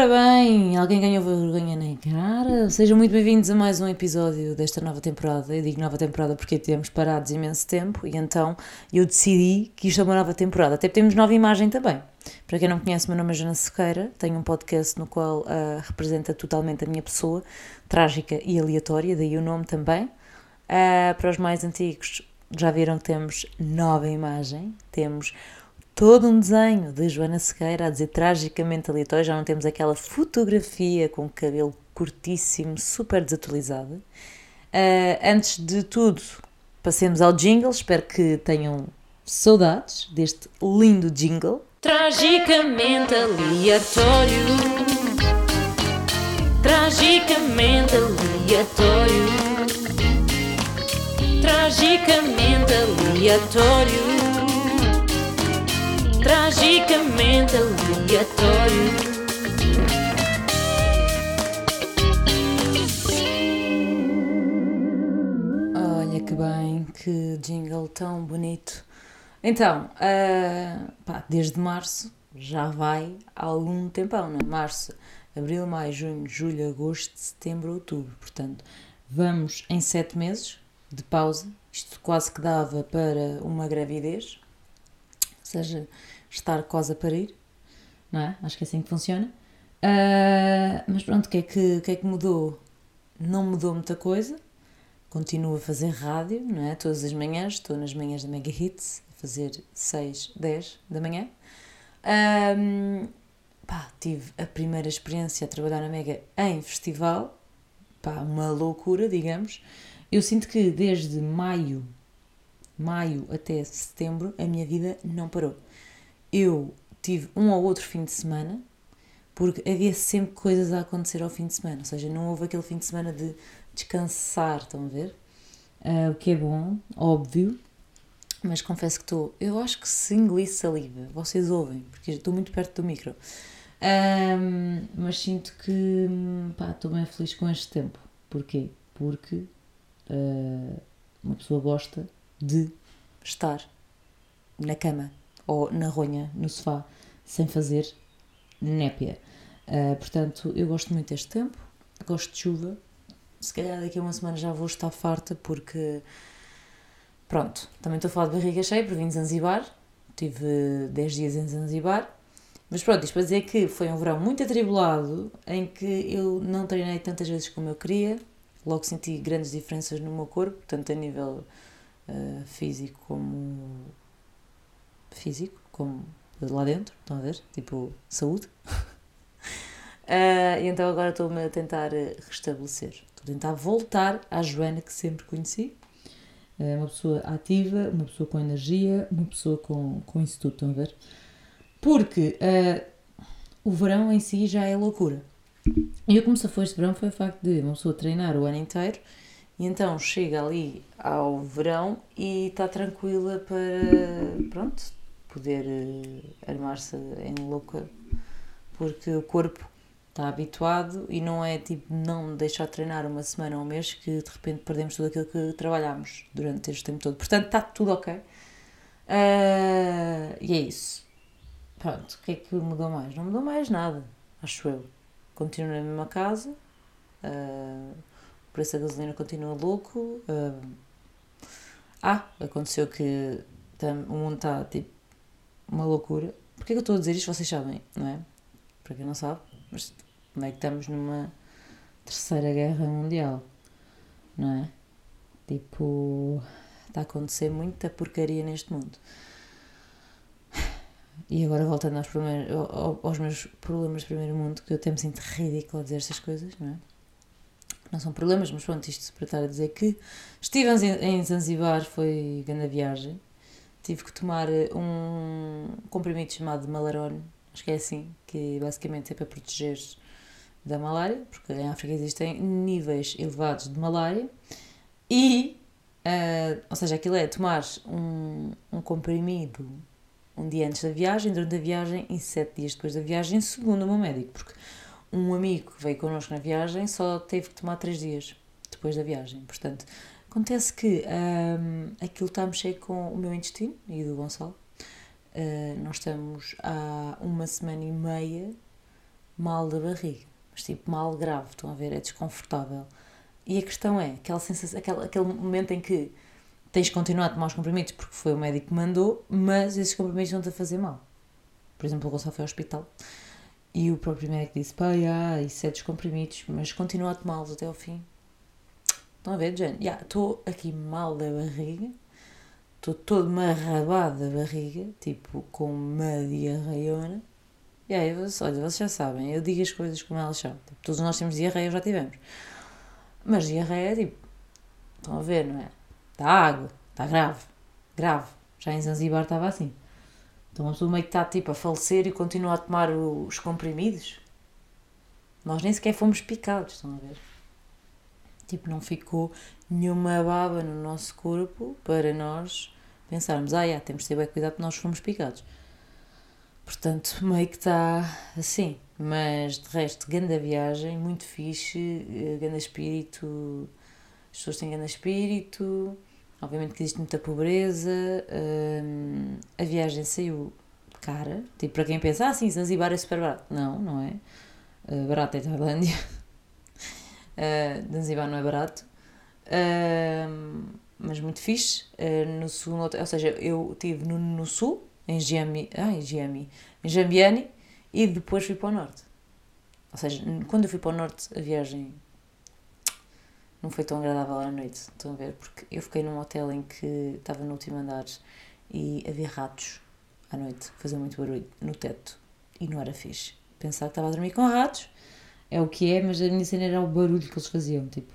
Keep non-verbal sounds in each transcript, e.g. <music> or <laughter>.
Ora bem, alguém ganhou vergonha na cara? Sejam muito bem-vindos a mais um episódio desta nova temporada. Eu digo nova temporada porque tivemos parados imenso tempo e então eu decidi que isto é uma nova temporada. Até temos nova imagem também. Para quem não conhece, meu nome é Jana Sequeira, tenho um podcast no qual uh, representa totalmente a minha pessoa, trágica e aleatória, daí o nome também. Uh, para os mais antigos, já viram que temos nova imagem, temos todo um desenho de Joana Sequeira a dizer tragicamente aleatório, já não temos aquela fotografia com cabelo curtíssimo, super desatualizada. Uh, antes de tudo, passemos ao jingle, espero que tenham saudades deste lindo jingle. Tragicamente aleatório. Tragicamente aleatório. Tragicamente aleatório tragicamente aleatório. Olha que bem, que jingle tão bonito. Então, uh, pá, desde março já vai há algum tempão, não é? Março, abril, maio, junho, julho, agosto, setembro, outubro. Portanto, vamos em sete meses de pausa. Isto quase que dava para uma gravidez seja, estar quase a parir, não é? Acho que é assim que funciona. Uh, mas pronto, o que, é que, que é que mudou? Não mudou muita coisa. Continuo a fazer rádio, não é? Todas as manhãs, estou nas manhãs da Mega Hits, a fazer 6, 10 da manhã. Um, pá, tive a primeira experiência a trabalhar na Mega em festival, pá, uma loucura, digamos. Eu sinto que desde maio maio até setembro, a minha vida não parou. Eu tive um ou outro fim de semana, porque havia sempre coisas a acontecer ao fim de semana, ou seja, não houve aquele fim de semana de descansar, estão a ver? Uh, o que é bom, óbvio, mas confesso que estou. Eu acho que se engolir saliva, vocês ouvem, porque estou muito perto do micro. Um, mas sinto que estou bem feliz com este tempo. Porquê? Porque uh, uma pessoa gosta de estar na cama ou na ronha, no sofá, sem fazer népia. Uh, portanto, eu gosto muito deste tempo, gosto de chuva. Se calhar daqui a uma semana já vou estar farta porque. Pronto, também estou a falar de barriga cheia porque vim de Zanzibar. Tive 10 dias em Zanzibar. Mas pronto, isto para dizer que foi um verão muito atribulado em que eu não treinei tantas vezes como eu queria. Logo senti grandes diferenças no meu corpo, tanto a nível uh, físico como físico, como lá dentro, estão a ver? Tipo, saúde. uh, <laughs> e então agora estou-me a tentar restabelecer. Estou a tentar voltar à Joana que sempre conheci. É uma pessoa ativa, uma pessoa com energia, uma pessoa com, com isso tudo, estão a ver? Porque uh, o verão em si já é loucura. E eu como se foi este verão foi o facto de uma pessoa treinar o ano inteiro e então chega ali ao verão e está tranquila para, pronto, poder uh, armar-se em louca, porque o corpo está habituado e não é tipo não deixar de treinar uma semana ou um mês que de repente perdemos tudo aquilo que trabalhámos durante este tempo todo. Portanto, está tudo ok. Uh, e é isso. Pronto, o que é que mudou mais? Não mudou mais nada, acho eu. Continuo na mesma casa. Uh, o preço da gasolina continua louco. Uh, ah, aconteceu que o mundo está tipo uma loucura. Porquê que eu estou a dizer isto? Vocês sabem, não é? Para quem não sabe, mas como é que estamos numa terceira guerra mundial, não é? Tipo, está a acontecer muita porcaria neste mundo. E agora voltando aos, aos meus problemas de primeiro mundo, que eu até me sinto ridículo a dizer estas coisas, não é? não são problemas, mas pronto, isto para estar a dizer que estive em Zanzibar, foi grande viagem. Tive que tomar eh, um comprimido chamado Malarone, acho que é assim, que basicamente é para proteger da malária, porque em África existem níveis elevados de malária. E, uh, ou seja, aquilo é tomar um, um comprimido um dia antes da viagem, durante a viagem e sete dias depois da viagem, segundo o meu médico, porque um amigo que veio connosco na viagem só teve que tomar três dias depois da viagem. Portanto, acontece que um, aquilo está a mexer com o meu intestino e do Gonçalo. Uh, nós estamos há uma semana e meia mal da barriga. Mas tipo, mal grave, estão a ver? É desconfortável. E a questão é, aquela sensação, aquele, aquele momento em que tens de continuar a tomar os comprimidos porque foi o médico que mandou, mas esses comprimidos não te a fazer mal. Por exemplo, o Gonçalo foi ao hospital e o próprio médico disse: pá, yeah, isso é dos comprimidos, mas continua a tomá-los até ao fim. Estão a ver, Jane? Estou yeah, aqui mal da barriga, estou todo marrabado da barriga, tipo com uma diarreiona. E aí, olha, vocês já sabem, eu digo as coisas como elas são. Tipo, todos nós temos diarreia, já tivemos. Mas diarreia é tipo, estão a ver, não é? Está água, está grave, grave. Já em Zanzibar estava assim. Então uma pessoa meio que está tipo a falecer e continua a tomar os comprimidos. Nós nem sequer fomos picados, estão a ver? Tipo, não ficou nenhuma baba no nosso corpo para nós pensarmos, ah, temos de ter bem cuidado que nós fomos picados. Portanto, meio que está assim. Mas de resto, grande viagem, muito fixe, eh, grande espírito, as pessoas têm grande espírito, obviamente que existe muita pobreza, hum, a viagem saiu cara, tipo para quem pensa, ah sim, Zanzibar é super barato. Não, não é. Uh, barato é Tailândia. Uh, Zanzibar não é barato. Uh, mas muito fixe. Uh, no sul, no, ou seja, eu estive no, no sul, em Giami, ah, em Giami, em e depois fui para o norte. Ou seja, quando eu fui para o norte, a viagem não foi tão agradável à noite. Estão a ver? Porque eu fiquei num hotel em que estava no último andar e havia ratos à noite, faziam muito barulho no teto. E não era fixe. Pensar que estava a dormir com ratos é o que é, mas a minha cena era o barulho que eles faziam. Tipo,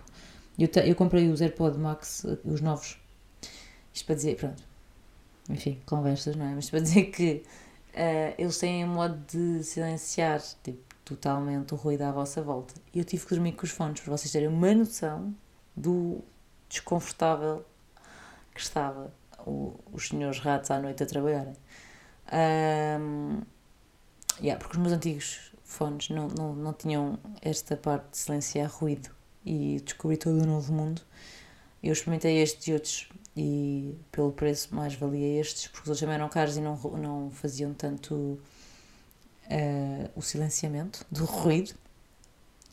eu, eu comprei os AirPod Max, os novos. Isto para dizer, pronto. Enfim, conversas, não é? Mas para dizer que uh, eles têm um modo de silenciar tipo, totalmente o ruído à vossa volta. E eu tive que dormir com os fones para vocês terem uma noção do desconfortável que estava o, os senhores ratos à noite a trabalharem. Um, yeah, porque os meus antigos fones não, não, não tinham esta parte de silenciar ruído e descobri todo um novo mundo. Eu experimentei estes e outros e pelo preço mais valia estes, porque os outros também eram caros e não, não faziam tanto uh, o silenciamento do ruído,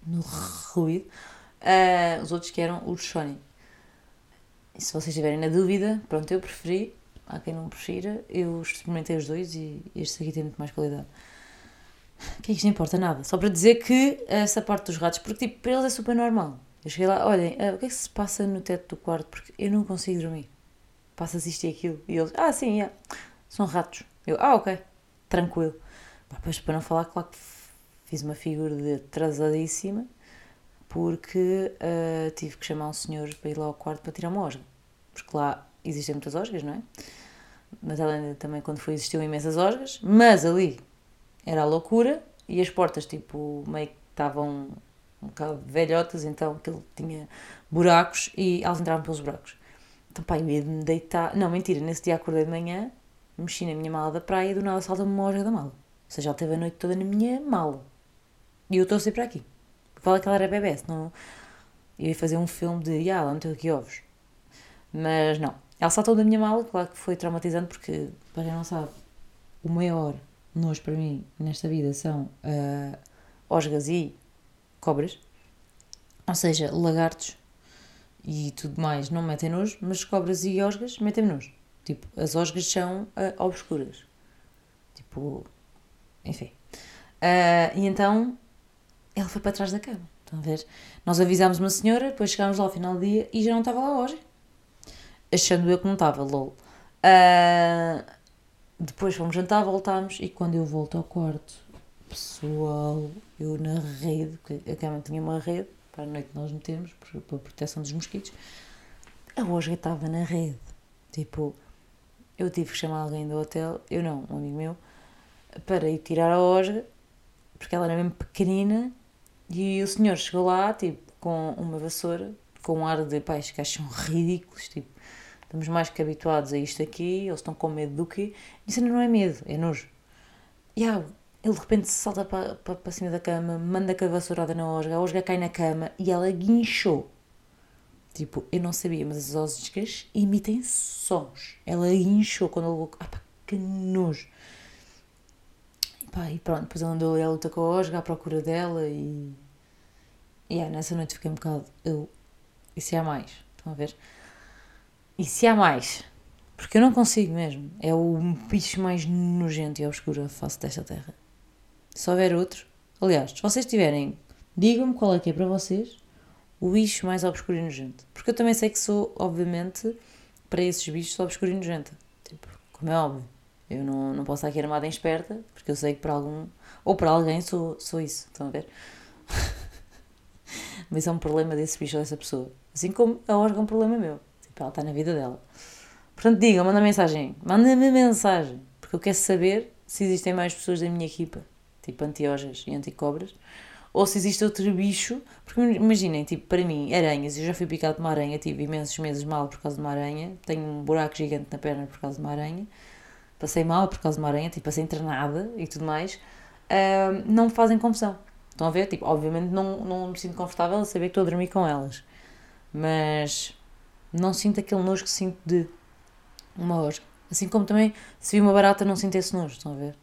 no ruído. Uh, os outros que eram os Sony. E se vocês estiverem na dúvida, pronto, eu preferi, há quem não prefira, eu experimentei os dois e este aqui tem muito mais qualidade. Que é que isto importa? Nada. Só para dizer que essa parte dos ratos, porque tipo, para eles é super normal. Eu cheguei lá, olhem, uh, o que é que se passa no teto do quarto? Porque eu não consigo dormir. Passas isto e aquilo. E eles, ah, sim, yeah. são ratos. Eu, ah, ok, tranquilo. Depois, para não falar, claro que fiz uma figura de atrasadíssima, porque uh, tive que chamar um senhor para ir lá ao quarto para tirar uma osga. Porque lá existem muitas osgas, não é? Mas ela também, quando foi, existiam imensas osgas. Mas ali era a loucura e as portas, tipo, meio que estavam um bocado velhotas, então aquilo tinha buracos e elas entravam pelos buracos. Então, pá, eu ia me deitar. Não, mentira, nesse dia acordei de manhã, mexi na minha mala da praia e do nada salta-me uma osga da mala. Ou seja, ela teve a noite toda na minha mala. E eu estou para aqui. Fala que ela era bebê, senão eu ia fazer um filme de, ah, ela meteu aqui ovos. Mas não. Ela saltou da minha mala, claro que foi traumatizante, porque, para quem não sabe, o maior nojo para mim nesta vida são uh, osgas e cobras, ou seja, lagartos e tudo mais não metem nojo, mas cobras e osgas metem nojo. Tipo, as osgas são uh, obscuras. Tipo, enfim. Uh, e então ele foi para trás da cama. Estão a ver? Nós avisámos uma senhora, depois chegámos lá ao final do dia e já não estava lá osga. Achando eu que não estava, lol. Uh, depois fomos jantar, voltámos e quando eu volto ao quarto, pessoal, eu na rede, porque a cama tinha uma rede, para a noite nós metemos, para a proteção dos mosquitos, a osga estava na rede. Tipo, eu tive que chamar alguém do hotel, eu não, um amigo meu, para ir tirar a osga, porque ela era mesmo pequenina, e o senhor chegou lá, tipo, com uma vassoura, com um ar de, estes gajos são ridículos, tipo, estamos mais que habituados a isto aqui, eles estão com medo do quê? Isso não é medo, é nojo. E ah, ele de repente salta para, para, para cima da cama, manda com a vassourada na osga, a osga cai na cama e ela guinchou. Tipo, eu não sabia, mas as osgas emitem sons. Ela guinchou quando ele... Ah pá, que nojo. Pá, e pronto, depois ele andou ali à luta com a Osga à procura dela e. E yeah, nessa noite fiquei um bocado. Eu. E se há mais? Estão a ver? E se há mais? Porque eu não consigo mesmo. É o bicho mais nojento e obscuro à face desta terra. Se houver outro. Aliás, se vocês tiverem, digam-me qual é que é para vocês o bicho mais obscuro e nojento. Porque eu também sei que sou, obviamente, para esses bichos, sou obscura e nojenta. Tipo, como é óbvio. Eu não, não posso estar aqui armada em esperta, porque eu sei que para algum. Ou para alguém sou, sou isso. Estão a ver? <laughs> Mas é um problema desse bicho ou dessa pessoa. Assim como é um problema meu. Tipo, ela está na vida dela. Portanto, diga, manda mensagem. Manda-me mensagem. Porque eu quero saber se existem mais pessoas da minha equipa, tipo anti-ojas e anti-cobras, ou se existe outro bicho. Porque imaginem, tipo, para mim, aranhas. Eu já fui picado de uma aranha, tive imensos meses mal por causa de uma aranha. Tenho um buraco gigante na perna por causa de uma aranha. Passei mal por causa de uma aranha, tipo, passei internada e tudo mais. Uh, não me fazem confusão. Estão a ver? Tipo, obviamente não, não me sinto confortável a saber que estou a dormir com elas. Mas não sinto aquele nojo que sinto de uma osga. Assim como também, se vi uma barata, não sinto esse nojo, estão a ver?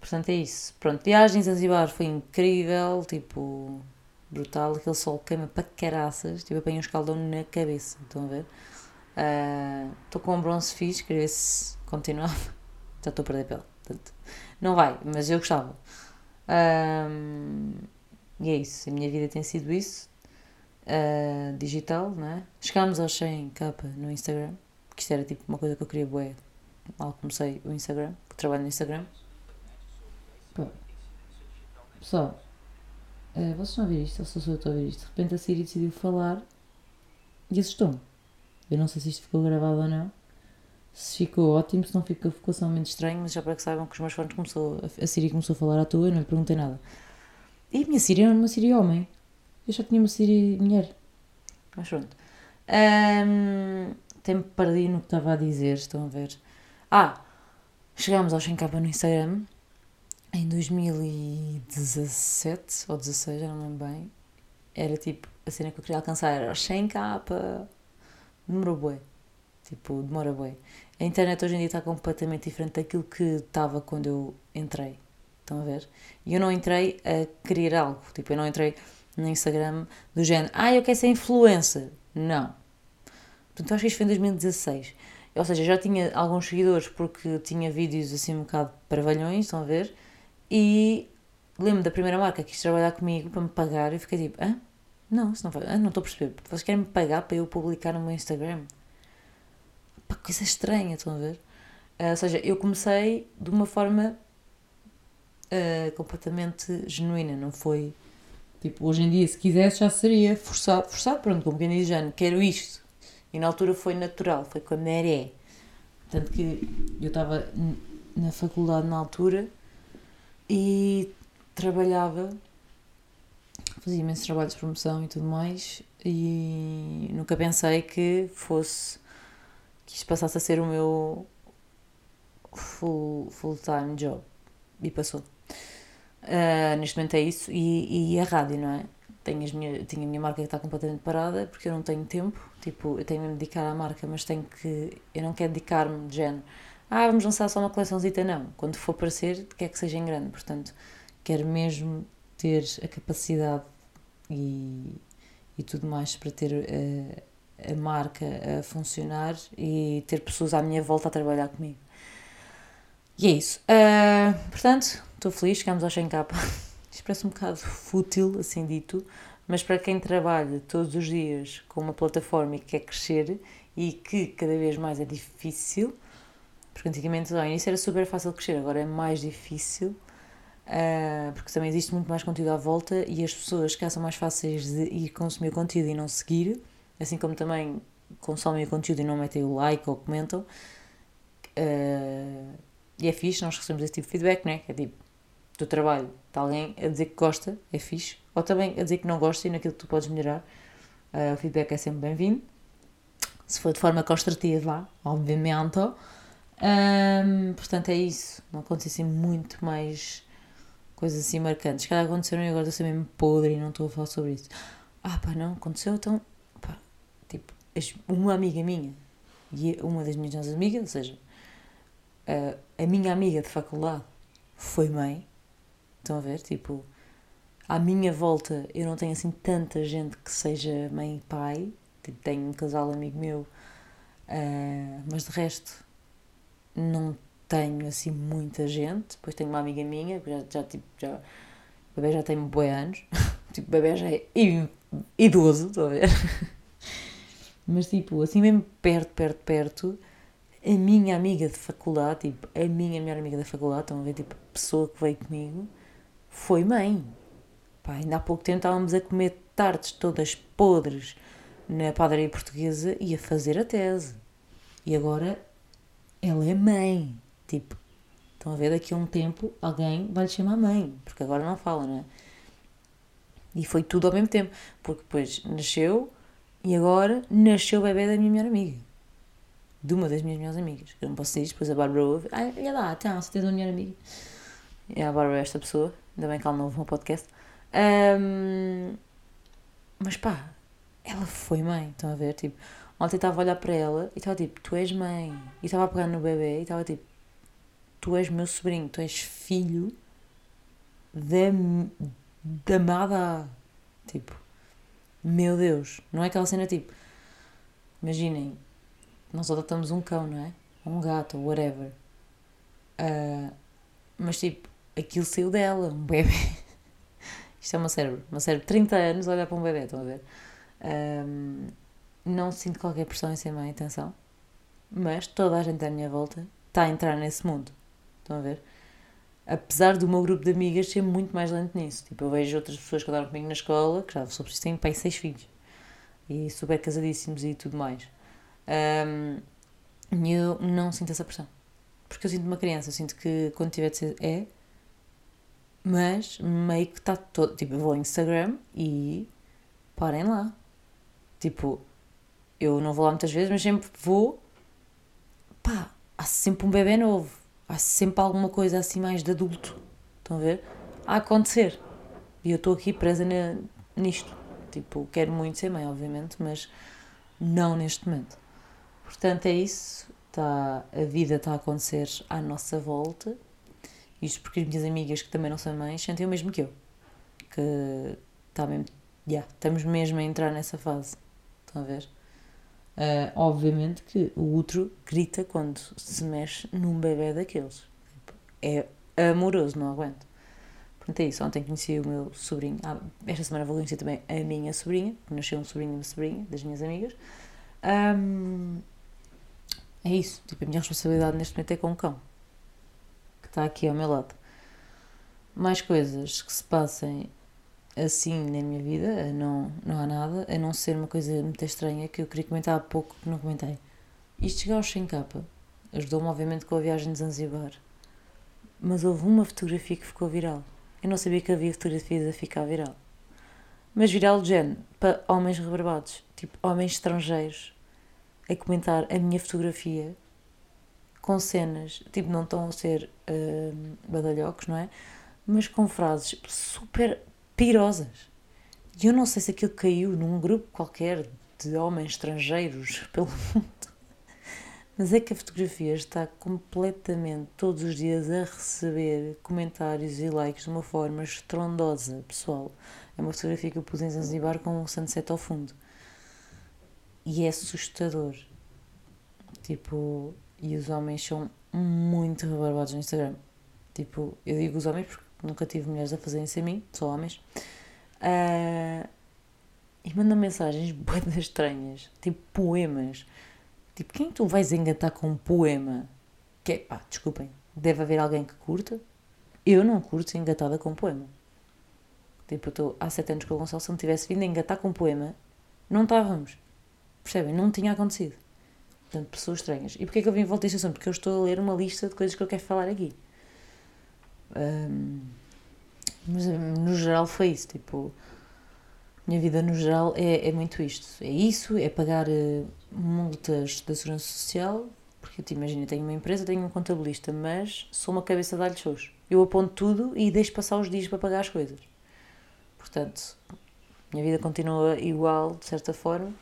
Portanto, é isso. Pronto, viagens a Zanzibar foi incrível, tipo, brutal. Aquele sol queima para caraças, tipo, apanha um escaldão na cabeça, estão a ver? Estou uh, com um bronze fixe, queria ver se continuava. <laughs> Já estou a perder pele, portanto, não vai, mas eu gostava. Um, e é isso, a minha vida tem sido isso, uh, digital, não é? Chegámos aos 100 capa no Instagram, que isto era tipo uma coisa que eu queria bué, mal comecei o Instagram, que trabalho no Instagram. Pessoal, uh, vocês a ver isto, ou só sou eu estou a ver isto? De repente a Siri decidiu falar e assustou-me. Eu não sei se isto ficou gravado ou não. Se ficou ótimo, se não ficou, ficou só um momento estranho, mas já para que saibam que os meus fones começou, a Siri começou a falar à toa, eu não lhe perguntei nada. E a minha Siri era uma Siri homem. Eu já tinha uma Siri mulher. Mas pronto. Um, me perdi no que estava a dizer, estão a ver. Ah, chegámos ao 100k no Instagram em 2017 ou 16, já não lembro bem. Era tipo, a cena que eu queria alcançar era 100k. Demorou bué. Tipo, demora bué. A internet hoje em dia está completamente diferente daquilo que estava quando eu entrei. Estão a ver? E eu não entrei a querer algo. Tipo, eu não entrei no Instagram do género, ah, eu quero ser influencer. Não. Portanto, acho que isto foi em 2016. Ou seja, já tinha alguns seguidores porque tinha vídeos assim um bocado paravalhões, estão a ver? E lembro da primeira marca que quis trabalhar comigo para me pagar e fiquei tipo, ah? Não, isso não vai. Ah, não estou a perceber. Vocês querem me pagar para eu publicar no meu Instagram? Pá, coisa estranha, estão a ver? Uh, ou seja, eu comecei de uma forma uh, completamente genuína, não foi. Tipo, hoje em dia, se quisesse, já seria forçado. Forçado, pronto, como quem diz, já quero isto. E na altura foi natural, foi com a maré. Tanto que eu estava na faculdade na altura e trabalhava, fazia imensos trabalhos de promoção e tudo mais, e nunca pensei que fosse que isto passasse a ser o meu full, full time job. E passou. Uh, neste momento é isso. E, e a rádio, não é? Tenho, as minha, tenho a minha marca que está completamente parada porque eu não tenho tempo. Tipo, eu tenho de me dedicar à marca, mas tenho que. Eu não quero dedicar-me de género. Ah, vamos lançar só uma coleçãozita, não. Quando for aparecer, quer que seja em grande. Portanto, quero mesmo ter a capacidade e, e tudo mais para ter. Uh, a marca a funcionar e ter pessoas à minha volta a trabalhar comigo. E é isso. Uh, portanto, estou feliz, chegamos ao 100k. <laughs> Isto parece um bocado fútil, assim dito, mas para quem trabalha todos os dias com uma plataforma e quer crescer e que cada vez mais é difícil, porque antigamente ao início era super fácil crescer, agora é mais difícil, uh, porque também existe muito mais conteúdo à volta e as pessoas que são mais fáceis de ir consumir conteúdo e não seguir assim como também consomem o conteúdo e não metem o like ou comentam. Uh, e é fixe, nós recebemos esse tipo de feedback, né? Que é tipo, do trabalho, está alguém a dizer que gosta, é fixe, ou também a dizer que não gosta e naquilo que tu podes melhorar. Uh, o feedback é sempre bem-vindo. Se for de forma construtiva, obviamente. Um, portanto, é isso. Não acontecem muito mais coisas assim marcantes. Cada aconteceram e agora estou mesmo podre e não estou a falar sobre isso. Ah, pá, não, aconteceu, então uma amiga minha e uma das minhas amigas, ou seja, a, a minha amiga de faculdade, foi mãe. Estão a ver? Tipo, à minha volta eu não tenho assim tanta gente que seja mãe e pai. Tipo, tenho um casal amigo meu, uh, mas de resto não tenho assim muita gente. Depois tenho uma amiga minha, que já, já tipo, já, o bebê já tem boi anos. <laughs> tipo, o bebê já é idoso, estão a ver? <laughs> mas tipo, assim mesmo perto, perto, perto, a minha amiga de faculdade, tipo, a minha melhor amiga da faculdade, estão a ver, tipo, a pessoa que veio comigo, foi mãe. Pá, ainda há pouco tempo estávamos a comer tartes todas podres na padaria portuguesa e a fazer a tese. E agora ela é mãe. Tipo, estão a ver, daqui a um tempo alguém vai lhe chamar mãe, porque agora não fala, não é? E foi tudo ao mesmo tempo, porque depois nasceu e agora nasceu o bebê da minha melhor amiga de uma das minhas melhores amigas. Eu não posso dizer isto, depois a Bárbara ouve. Ah, olha lá, então, você tem uma melhor amiga. E a Bárbara é esta pessoa, ainda bem que ela não ouve meu podcast. Um, mas pá, ela foi mãe, estão a ver? Tipo, ontem estava a olhar para ela e estava tipo, tu és mãe. E estava a pegar no bebê e estava tipo, tu és meu sobrinho, tu és filho da, da amada. Tipo, meu Deus, não é aquela cena tipo, imaginem, nós adotamos um cão, não é? Um gato, ou whatever. Uh, mas tipo, aquilo saiu dela, um bebê. <laughs> Isto é uma cérebro. Uma cérebro de 30 anos olhar para um bebê, estão a ver? Um, não sinto qualquer pressão em ser mãe, atenção. Mas toda a gente à minha volta está a entrar nesse mundo. Estão a ver? Apesar do meu grupo de amigas ser muito mais lento nisso. Tipo, eu vejo outras pessoas que andaram comigo na escola, que já sobre isso têm pai seis filhos. E super casadíssimos e tudo mais. Um, eu não sinto essa pressão. Porque eu sinto uma criança, eu sinto que quando tiver de ser é, mas meio que está todo. Tipo, eu vou ao Instagram e parem lá. Tipo, eu não vou lá muitas vezes, mas sempre vou. Pá, há sempre um bebê novo. Há sempre alguma coisa assim mais de adulto. Estão a ver? A acontecer. E eu estou aqui presa nisto. Tipo, quero muito ser mãe, obviamente, mas não neste momento. Portanto, é isso. Tá, a vida está a acontecer à nossa volta. Isto porque as minhas amigas, que também não são mães, sentem o mesmo que eu. Que tá mesmo, yeah, estamos mesmo a entrar nessa fase. Estão a ver? Uh, obviamente que o outro grita quando se mexe num bebê daqueles. É amoroso, não aguento. Portanto, é isso. Ontem conheci o meu sobrinho. Ah, esta semana vou conhecer também a minha sobrinha, nasceu um sobrinho e uma sobrinha das minhas amigas. Um, é isso. Tipo, a minha responsabilidade neste momento é com o cão. Que está aqui ao meu lado. Mais coisas que se passem assim na minha vida, não, não há nada, a não ser uma coisa muito estranha que eu queria comentar há pouco que não comentei. Isto chegar aos sem capa ajudou-me obviamente com a viagem de Zanzibar. Mas houve uma fotografia que ficou viral. Eu não sabia que havia fotografias a ficar viral. Mas viral de género, para homens rebarbados, tipo homens estrangeiros, a comentar a minha fotografia com cenas, tipo, não estão a ser uh, badalhocos, não é? Mas com frases super pirosas. E eu não sei se aquilo caiu num grupo qualquer de homens estrangeiros <laughs> pelo mundo. Mas é que a fotografia está completamente todos os dias a receber comentários e likes de uma forma estrondosa, pessoal. É uma fotografia que eu pus em Zanzibar com um sunset ao fundo e é assustador. Tipo, e os homens são muito rebarbados no Instagram. Tipo, eu digo os homens porque nunca tive mulheres a fazerem-se a mim, só homens. Uh, e mandam mensagens bem estranhas, tipo poemas. Tipo, quem tu vais engatar com um poema? Que é, pá, desculpem, deve haver alguém que curta. Eu não curto ser engatada com um poema. Tipo, eu estou há sete anos com o Gonçalo, se não tivesse vindo a engatar com um poema, não estávamos. Percebem? Não tinha acontecido. Portanto, pessoas estranhas. E porquê é que eu vim voltar a este assunto? Porque eu estou a ler uma lista de coisas que eu quero falar aqui. Um, mas no geral foi isso. Tipo, minha vida no geral é, é muito isto. É isso, é pagar uh, multas da Segurança Social. Porque te imagino, eu tenho uma empresa, tenho um contabilista, mas sou uma cabeça de alhos. Eu aponto tudo e deixo passar os dias para pagar as coisas. Portanto, minha vida continua igual, de certa forma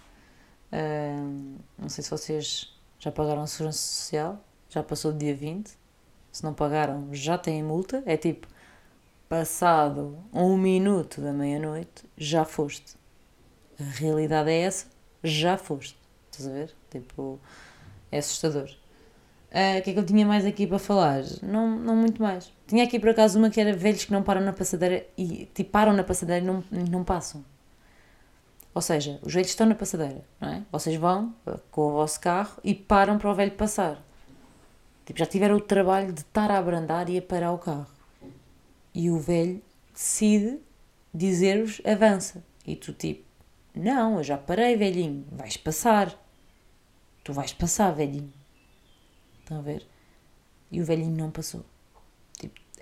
não sei se vocês já pagaram a segurança social, já passou do dia 20. Se não pagaram, já têm multa. É tipo, passado um minuto da meia-noite, já foste. A realidade é essa, já foste. Estás a ver? Tipo, é assustador. Ah, O que é que eu tinha mais aqui para falar? Não, não muito mais. Tinha aqui por acaso uma que era velhos que não param na passadeira e tipo, param na passadeira e não, não passam. Ou seja, os velhos estão na passadeira, não é? Vocês vão ah, com o vosso carro e param para o velho passar. Tipo, já tiveram o trabalho de estar a abrandar e a parar o carro. E o velho decide dizer-vos avança. E tu tipo, não, eu já parei, velhinho, vais passar. Tu vais passar, velhinho. Estão a ver? E o velhinho não passou.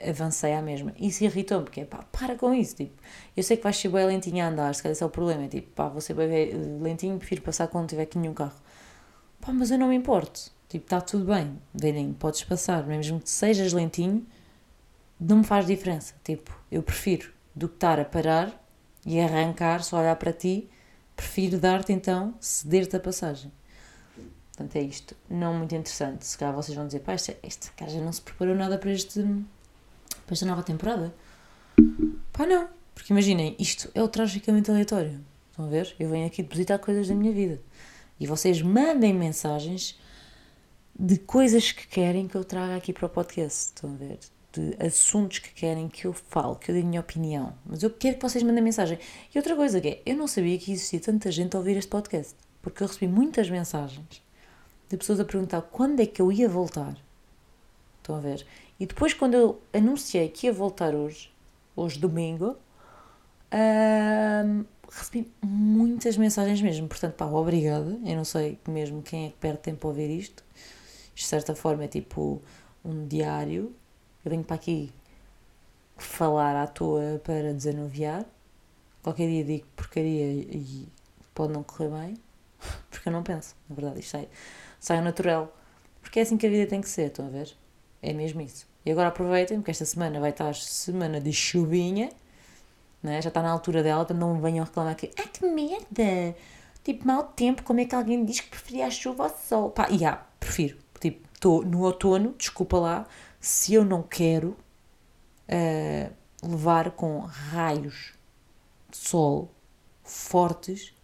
Avancei à mesma. Isso irritou-me, porque é pá, para com isso. Tipo, eu sei que vais ser bem lentinho a andar, se calhar esse é o problema. É tipo, pá, vou ser bem lentinho, prefiro passar quando tiver aqui nenhum carro. Pá, mas eu não me importo. Tipo, está tudo bem, velhinho, podes passar. Mesmo que sejas lentinho, não me faz diferença. Tipo, eu prefiro do que estar a parar e arrancar, só olhar para ti, prefiro dar-te então, ceder-te a passagem. Portanto, é isto. Não muito interessante. Se calhar vocês vão dizer, pá, esta, esta cara já não se preparou nada para, este, para esta nova temporada. Pá, não. Porque imaginem, isto é o tragicamente aleatório. Estão a ver? Eu venho aqui depositar coisas da minha vida. E vocês mandem mensagens de coisas que querem que eu traga aqui para o podcast. Estão a ver? De assuntos que querem que eu fale, que eu dê a minha opinião. Mas eu quero que vocês mandem mensagem. E outra coisa que é, eu não sabia que existia tanta gente a ouvir este podcast. Porque eu recebi muitas mensagens de pessoas a perguntar quando é que eu ia voltar. Estão a ver? E depois, quando eu anunciei que ia voltar hoje, hoje domingo, recebi muitas mensagens mesmo. Portanto, pá, obrigada. Eu não sei mesmo quem é que perde tempo a ouvir isto. Isto, de certa forma, é tipo um diário. Eu venho para aqui falar à toa para desanuviar. Qualquer dia digo porcaria e pode não correr bem. <laughs> Porque eu não penso, na verdade, isto sai, sai natural. Porque é assim que a vida tem que ser, estão a ver? É mesmo isso. E agora aproveitem, porque esta semana vai estar semana de chuvinha, né? já está na altura dela, para não venham reclamar que ah, que merda! Tipo, mau tempo, como é que alguém diz que preferia a chuva ao sol? Pá, e ah, prefiro. Tipo, estou no outono, desculpa lá, se eu não quero ah, levar com raios de sol fortes,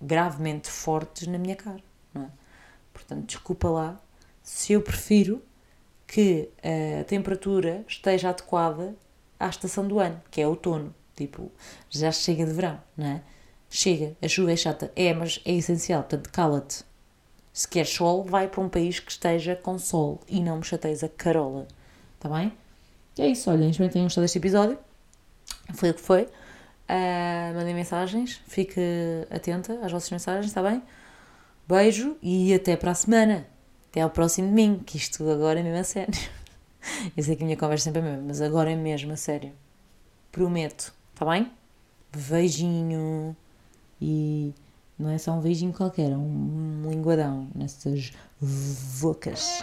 gravemente fortes na minha cara, não é? Portanto, desculpa lá, se eu prefiro que a temperatura esteja adequada à estação do ano, que é outono. Tipo, já chega de verão, não é? Chega, a chuva é chata. É, mas é essencial, portanto, cala-te. Se quer sol, vai para um país que esteja com sol e não me chateias a carola. Está bem? E é isso, olhem, espero que tenham gostado deste episódio. Foi o que foi. Uh, mandem mensagens, fique atenta às vossas mensagens, está bem? Beijo e até para a semana. Até ao próximo domingo, que isto agora é mesmo a sério. <laughs> Eu sei que a minha conversa sempre é mesmo, mas agora é mesmo a sério. Prometo, está bem? Beijinho. E não é só um beijinho qualquer, é um linguadão nessas bocas.